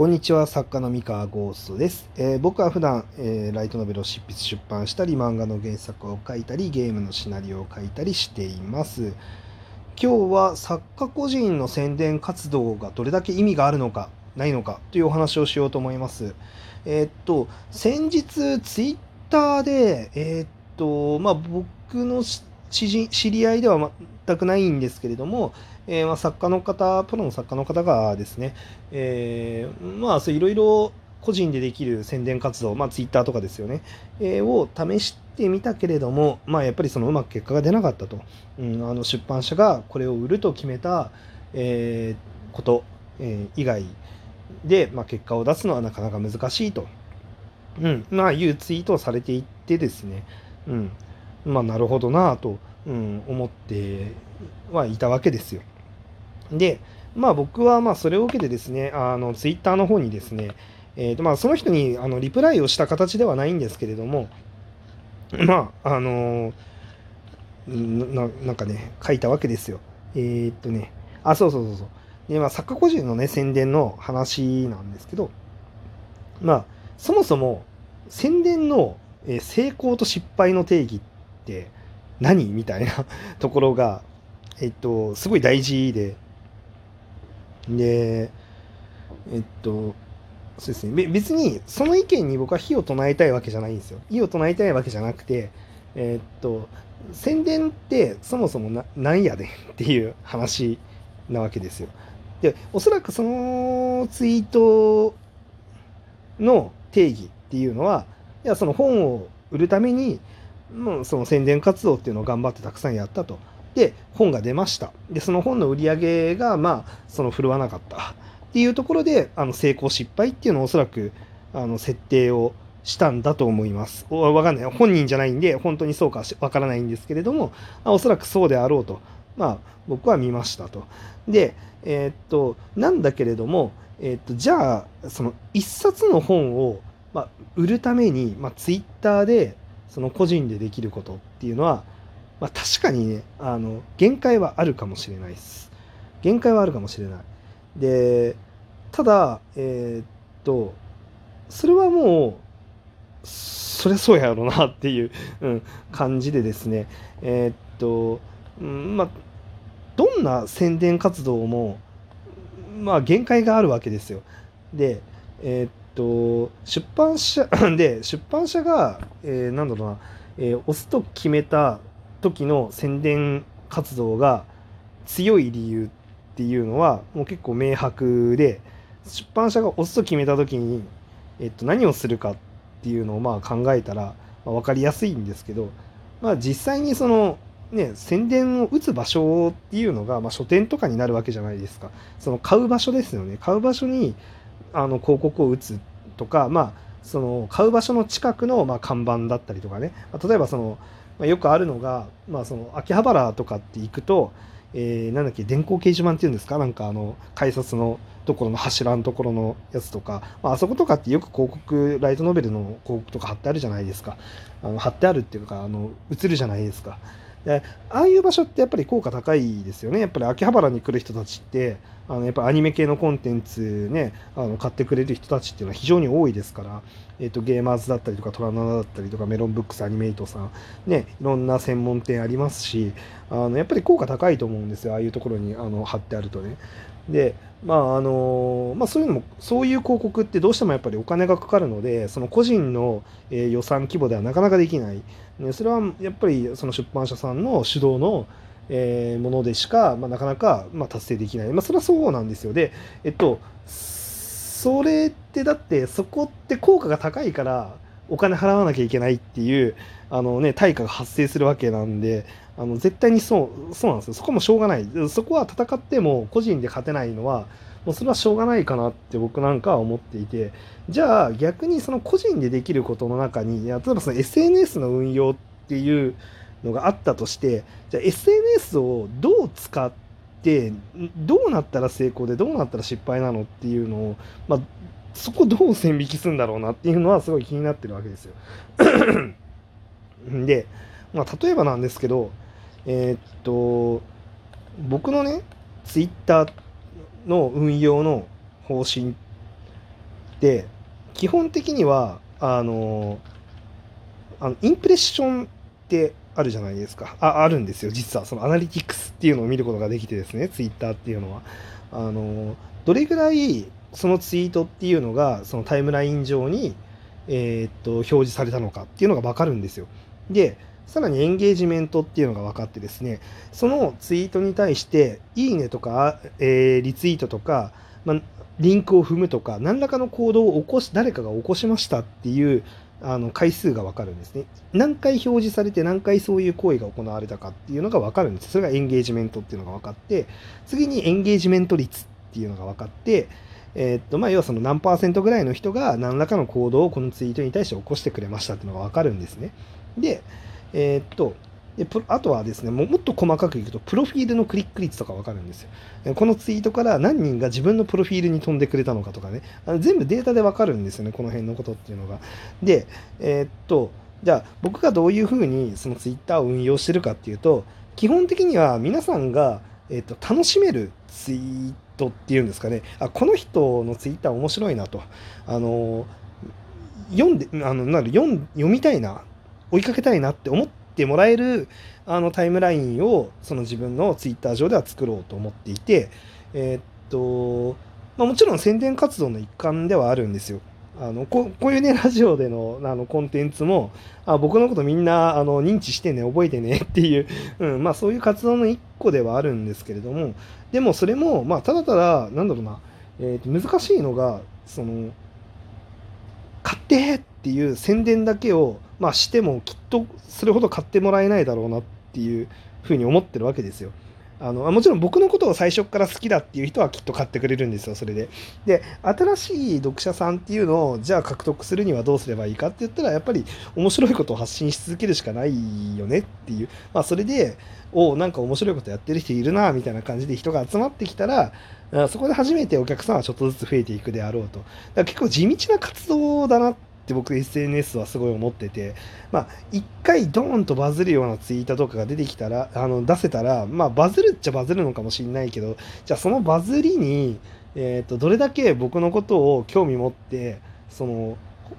こんにちは、作家の三河ゴーストです。えー、僕は普段、えー、ライトノベルを執筆出版したり、漫画の原作を書いたり、ゲームのシナリオを書いたりしています。今日は作家個人の宣伝活動がどれだけ意味があるのか、ないのかというお話をしようと思います。えー、っと、先日、ツイッターで、えっと、まあ、僕の知り合いではま全くないんですけれども、えー、まあ、作家の方、プロの作家の方がですね、えー、まあ、そういろいろ個人でできる宣伝活動、まあ、ツイッターとかですよね、えー、を試してみたけれども、まあ、やっぱりそのうまく結果が出なかったと。うん、あの出版社がこれを売ると決めた、えー、こと、えー、以外で、まあ、結果を出すのはなかなか難しいと、うん、まあ、いうツイートをされていってですね、うん、まあ、なるほどなと、うん、思ってはいたわけですよ。で、まあ僕はまあそれを受けてですね、あのツイッターの方にですね、えーとまあ、その人にあのリプライをした形ではないんですけれども、まあ、あのー、ななんかね、書いたわけですよ。えー、っとね、あ、そうそうそうそう。で、まあ、作家個人のね、宣伝の話なんですけど、まあ、そもそも宣伝の成功と失敗の定義って何？みたいな ところが、えっと、すごい大事で、で、えっと、そうですね。別に、その意見に僕は火を唱えたいわけじゃないんですよ。火を唱えたいわけじゃなくて、えっと、宣伝ってそもそもな何やでっていう話なわけですよ。で、おそらくそのツイートの定義っていうのは、いや、その本を売るために、もうその宣伝活動っていうのを頑張ってたくさんやったと。で、本が出ました。で、その本の売り上げが、まあ、その振るわなかった。っていうところで、あの、成功失敗っていうのをおそらく、あの、設定をしたんだと思います。わかんない。本人じゃないんで、本当にそうかわからないんですけれども、おそらくそうであろうと、まあ、僕は見ましたと。で、えー、っと、なんだけれども、えー、っと、じゃあ、その一冊の本を、まあ、売るために、まあ、ツイッターで、その個人でできることっていうのは、まあ、確かにね、あの、限界はあるかもしれないです。限界はあるかもしれない。で、ただ、えー、っと、それはもう、そりゃそうやろうなっていう、うん、感じでですね、えー、っと、うん、まあ、どんな宣伝活動も、まあ、限界があるわけですよ。で、えー、っと、出版社、で、出版社が、えー、なんだろうな、えー、押すと決めた時の宣伝活動が強い理由っていうのはもう結構明白で出版社が押すと決めた時に、えっと、何をするかっていうのをまあ考えたら、まあ、分かりやすいんですけど、まあ、実際にそのね、宣伝を打つ場所っていうのが、まあ、書店とかになるわけじゃないですか。その買う場所ですよね。買う場所にあの広告を打つとか、まあ、その買う場所の近くのま看板だったりとかね。例えばそのま、よくあるのが、まあ、その秋葉原とかって行くと、えー、なんだっけ電光掲示板っていうんですか？なんかあの改札のところの柱のところのやつとか、まあ、あそことかってよく広告ライトノベルの広告とか貼ってあるじゃないですか。あの貼ってあるっていうかあの映るじゃないですか。でああいう場所ってやっぱり効果高いですよね。やっぱり秋葉原に来る人たちってあのやっぱアニメ系のコンテンツねあの買ってくれる人たちっていうのは非常に多いですから、えーと、ゲーマーズだったりとかトラナナだったりとかメロンブックスアニメイトさんねいろんな専門店ありますしあのやっぱり効果高いと思うんですよ。ああいうところにあの貼ってあるとね。でまああのまあ、そういうのもそういう広告ってどうしてもやっぱりお金がかかるのでその個人の、えー、予算規模ではなかなかできない、ね、それはやっぱりその出版社さんの主導の、えー、ものでしか、まあ、なかなか、まあ、達成できない、まあ、それはそうなんですよ。でえっとそれってだってそこって効果が高いからお金払わなきゃいけないっていうあの、ね、対価が発生するわけなんであの絶対にそうそうなんですよ。そこもしょうがない。そこは戦っても個人で勝てないのはもうそれはしょうがないかなって僕なんかは思っていてじゃあ逆にその個人でできることの中に例えばその SNS の運用っていうのがあったとしてじゃあ SNS をどう使ってどうなったら成功でどうなったら失敗なのっていうのを、まあ、そこどう線引きするんだろうなっていうのはすごい気になってるわけですよ。で、まあ、例えばなんですけど、えー、っと、僕のね、ツイッターの運用の方針で基本的にはあのあのインプレッションってあるじゃないですか。ああるんですよ実は。そのアナリティクスっていうのを見ることができてですねツイッターっていうのは。あのどれぐらいそのツイートっていうのがそのタイムライン上に、えー、っと表示されたのかっていうのが分かるんですよでさらにエンゲージメントっていうのが分かってですねそのツイートに対していいねとか、えー、リツイートとか、まあ、リンクを踏むとか何らかの行動を起こし誰かが起こしましたっていうあの回数が分かるんですね。何回表示されて何回そういう行為が行われたかっていうのが分かるんです。それがエンゲージメントっていうのが分かって、次にエンゲージメント率っていうのが分かって、えー、っと、まあ、要はその何パーセントぐらいの人が何らかの行動をこのツイートに対して起こしてくれましたっていうのが分かるんですね。で、えー、っと、であとはですねも、もっと細かくいくと、プロフィールのクリック率とか分かるんですよ。このツイートから何人が自分のプロフィールに飛んでくれたのかとかね、あの全部データで分かるんですよね、この辺のことっていうのが。で、えー、っと、じゃあ僕がどういうふうにそのツイッターを運用してるかっていうと、基本的には皆さんが、えー、っと楽しめるツイートっていうんですかね、あこの人のツイッター面白いなと。あの読んで、あのなる読読みたいな、追いかけたいなって思ってもらえるあのタイムラインをその自分のツイッター上では作ろうと思っていて、えー、っと、まあ、もちろん宣伝活動の一環ではあるんですよ。あのここういうねラジオでのあのコンテンツもあ僕のことみんなあの認知してね覚えてね っていう、うんまあ、そういう活動の一個ではあるんですけれどもでもそれも、まあ、ただただなんだろうな、えー、難しいのがその買ってっていう宣伝だけをまあ、してもきっとそれほど買ってもらえないだろうなっていうふうに思ってるわけですよ。あのもちろん僕のことを最初から好きだっていう人はきっと買ってくれるんですよ、それで。で、新しい読者さんっていうのをじゃあ獲得するにはどうすればいいかって言ったら、やっぱり面白いことを発信し続けるしかないよねっていう。まあ、それで、おなんか面白いことやってる人いるな、みたいな感じで人が集まってきたら、そこで初めてお客さんはちょっとずつ増えていくであろうと。だから結構地道な活動だなってって僕 SNS はすごい思ってて、まあ、一回ドーンとバズるようなツイートとかが出てきたら、あの、出せたら、まあ、バズるっちゃバズるのかもしれないけど、じゃあそのバズりに、えっ、ー、と、どれだけ僕のことを興味持って、その、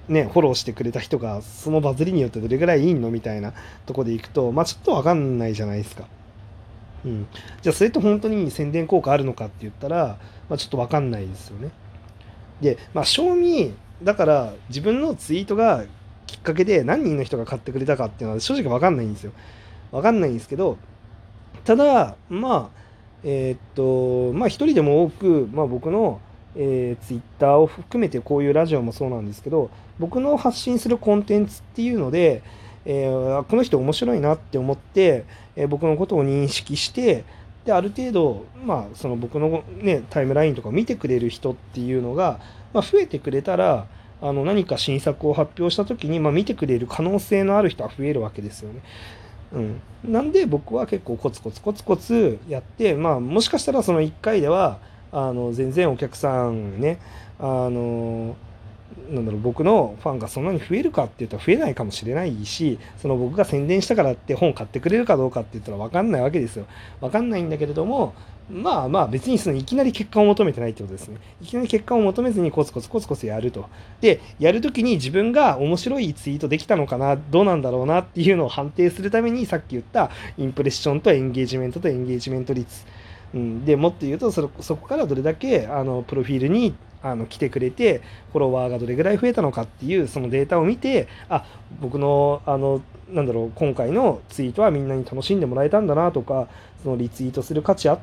ね、フォローしてくれた人が、そのバズりによってどれぐらいいいのみたいなとこでいくと、まあ、ちょっとわかんないじゃないですか。うん。じゃあ、それって本当に宣伝効果あるのかって言ったら、まあ、ちょっとわかんないですよね。で、まあ、賞味、だから自分のツイートがきっかけで何人の人が買ってくれたかっていうのは正直わかんないんですよ。わかんないんですけど、ただ、まあ、えー、っと、まあ一人でも多く、まあ僕の、えー、ツイッターを含めてこういうラジオもそうなんですけど、僕の発信するコンテンツっていうので、えー、この人面白いなって思って、えー、僕のことを認識して、で、ある程度、まあ、その僕のね、タイムラインとか見てくれる人っていうのが、まあ、増えてくれたら、あの何か新作を発表した時に、まあ、見てくれる可能性のある人は増えるわけですよね。うん、なんで僕は結構コツコツコツコツやって、まあ、もしかしたらその1回ではあの全然お客さんねあのなんだろう僕のファンがそんなに増えるかって言ったら増えないかもしれないしその僕が宣伝したからって本買ってくれるかどうかって言ったら分かんないわけですよ。分かんないんだけれどもまあまあ別にそのいきなり結果を求めてないってことですね。いきなり結果を求めずにコツコツコツコツやると。でやるときに自分が面白いツイートできたのかなどうなんだろうなっていうのを判定するためにさっき言ったインプレッションとエンゲージメントとエンゲージメント率。うん、でもっと言うとそこからどれだけあのプロフィールにあの来てくれてフォロワーがどれぐらい増えたのかっていうそのデータを見てあ僕のあのなんだろう今回のツイートはみんなに楽しんでもらえたんだなとかそのリツイートする価値あ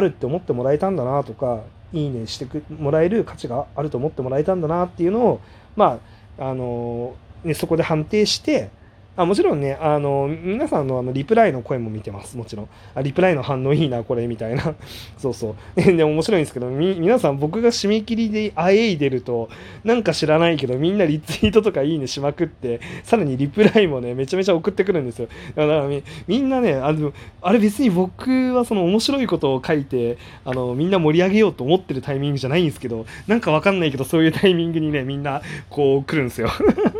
るって思ってもらえたんだなとかいいねしてもらえる価値があると思ってもらえたんだなっていうのをまああの、ね、そこで判定してあもちろんね、あの、皆さんのあのリプライの声も見てます、もちろん。あ、リプライの反応いいな、これ、みたいな。そうそう。で、面白いんですけど、み、皆さん僕が締め切りであえいでると、なんか知らないけど、みんなリツイートとかいいねしまくって、さらにリプライもね、めちゃめちゃ送ってくるんですよ。だからみ、みんなね、あの、あれ別に僕はその面白いことを書いて、あの、みんな盛り上げようと思ってるタイミングじゃないんですけど、なんかわかんないけど、そういうタイミングにね、みんな、こう来るんですよ。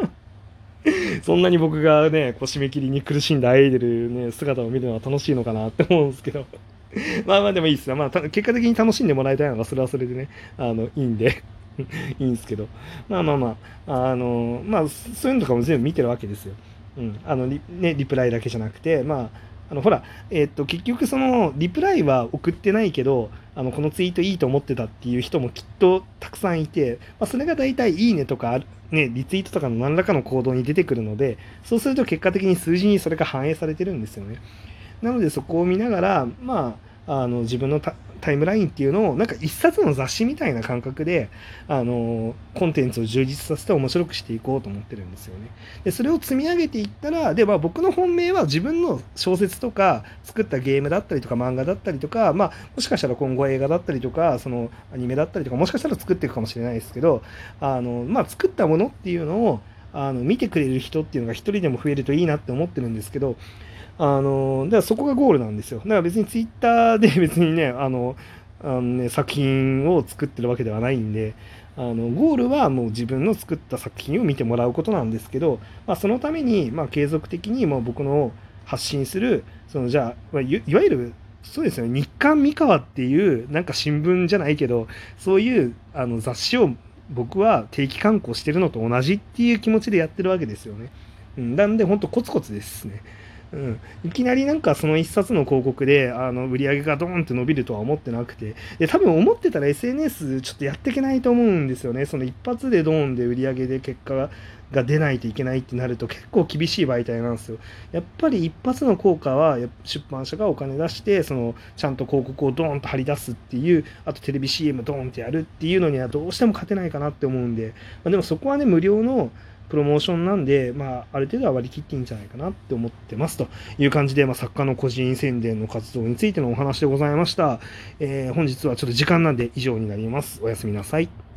そんなに僕がね、こう締め切りに苦しんだアイドル、ね、姿を見るのは楽しいのかなって思うんですけど まあまあでもいいっすね。まあ、結果的に楽しんでもらいたいのがそれはそれでね、あの、いいんで いいんですけどまあまあまああのまあそういうのとかも全部見てるわけですよ。うん、あの,、ね、リプライだけじゃなくてまああのほら、えー、っと結局そのリプライは送ってないけどあのこのツイートいいと思ってたっていう人もきっとたくさんいて、まあ、それが大体いいねとかね、リツイートとかの何らかの行動に出てくるのでそうすると結果的に数字にそれが反映されてるんですよね。なのでそこを見ながら、まあ、あの自分のタイムラインっていうのをなんか一冊の雑誌みたいな感覚であのコンテンツを充実させて面白くしていこうと思ってるんですよね。でそれを積み上げていったらで、まあ、僕の本命は自分の小説とか作ったゲームだったりとか漫画だったりとか、まあ、もしかしたら今後映画だったりとかそのアニメだったりとかもしかしたら作っていくかもしれないですけどあの、まあ、作ったものっていうのをあの見てくれる人っていうのが一人でも増えるといいなって思ってるんですけどあのだからそこがゴールなんですよ。だから別にツイッターで 別にね、あの、あのね、作品を作ってるわけではないんで、あのゴールはもう自分の作った作品を見てもらうことなんですけど、まあ、そのために、まあ、継続的にもう僕の発信する、そのじゃあ、いわゆるそうですよね、日刊三河っていうなんか新聞じゃないけど、そういうあの雑誌を僕は定期刊行してるのと同じっていう気持ちでやってるわけですよね。うん、なんで本当コツコツですね。うん、いきなりなんかその一冊の広告であの売り上げがドーンって伸びるとは思ってなくて。で多分思ってたら SNS ちょっとやっていけないと思うんですよね。その一発でドーンで売り上げで結果が出ないといけないってなると結構厳しい媒体なんですよ。やっぱり一発の効果は出版社がお金出してそのちゃんと広告をドーンと張り出すっていうあとテレビ CM ドーンってやるっていうのにはどうしても勝てないかなって思うんで、まあ、でもそこはね無料のプロモーションなんで、まあ、ある程度は割り切っていいんじゃないかなって思ってますという感じで、まあ、作家の個人宣伝の活動についてのお話でございました。えー、本日はちょっと時間なんで以上になります。おやすみなさい。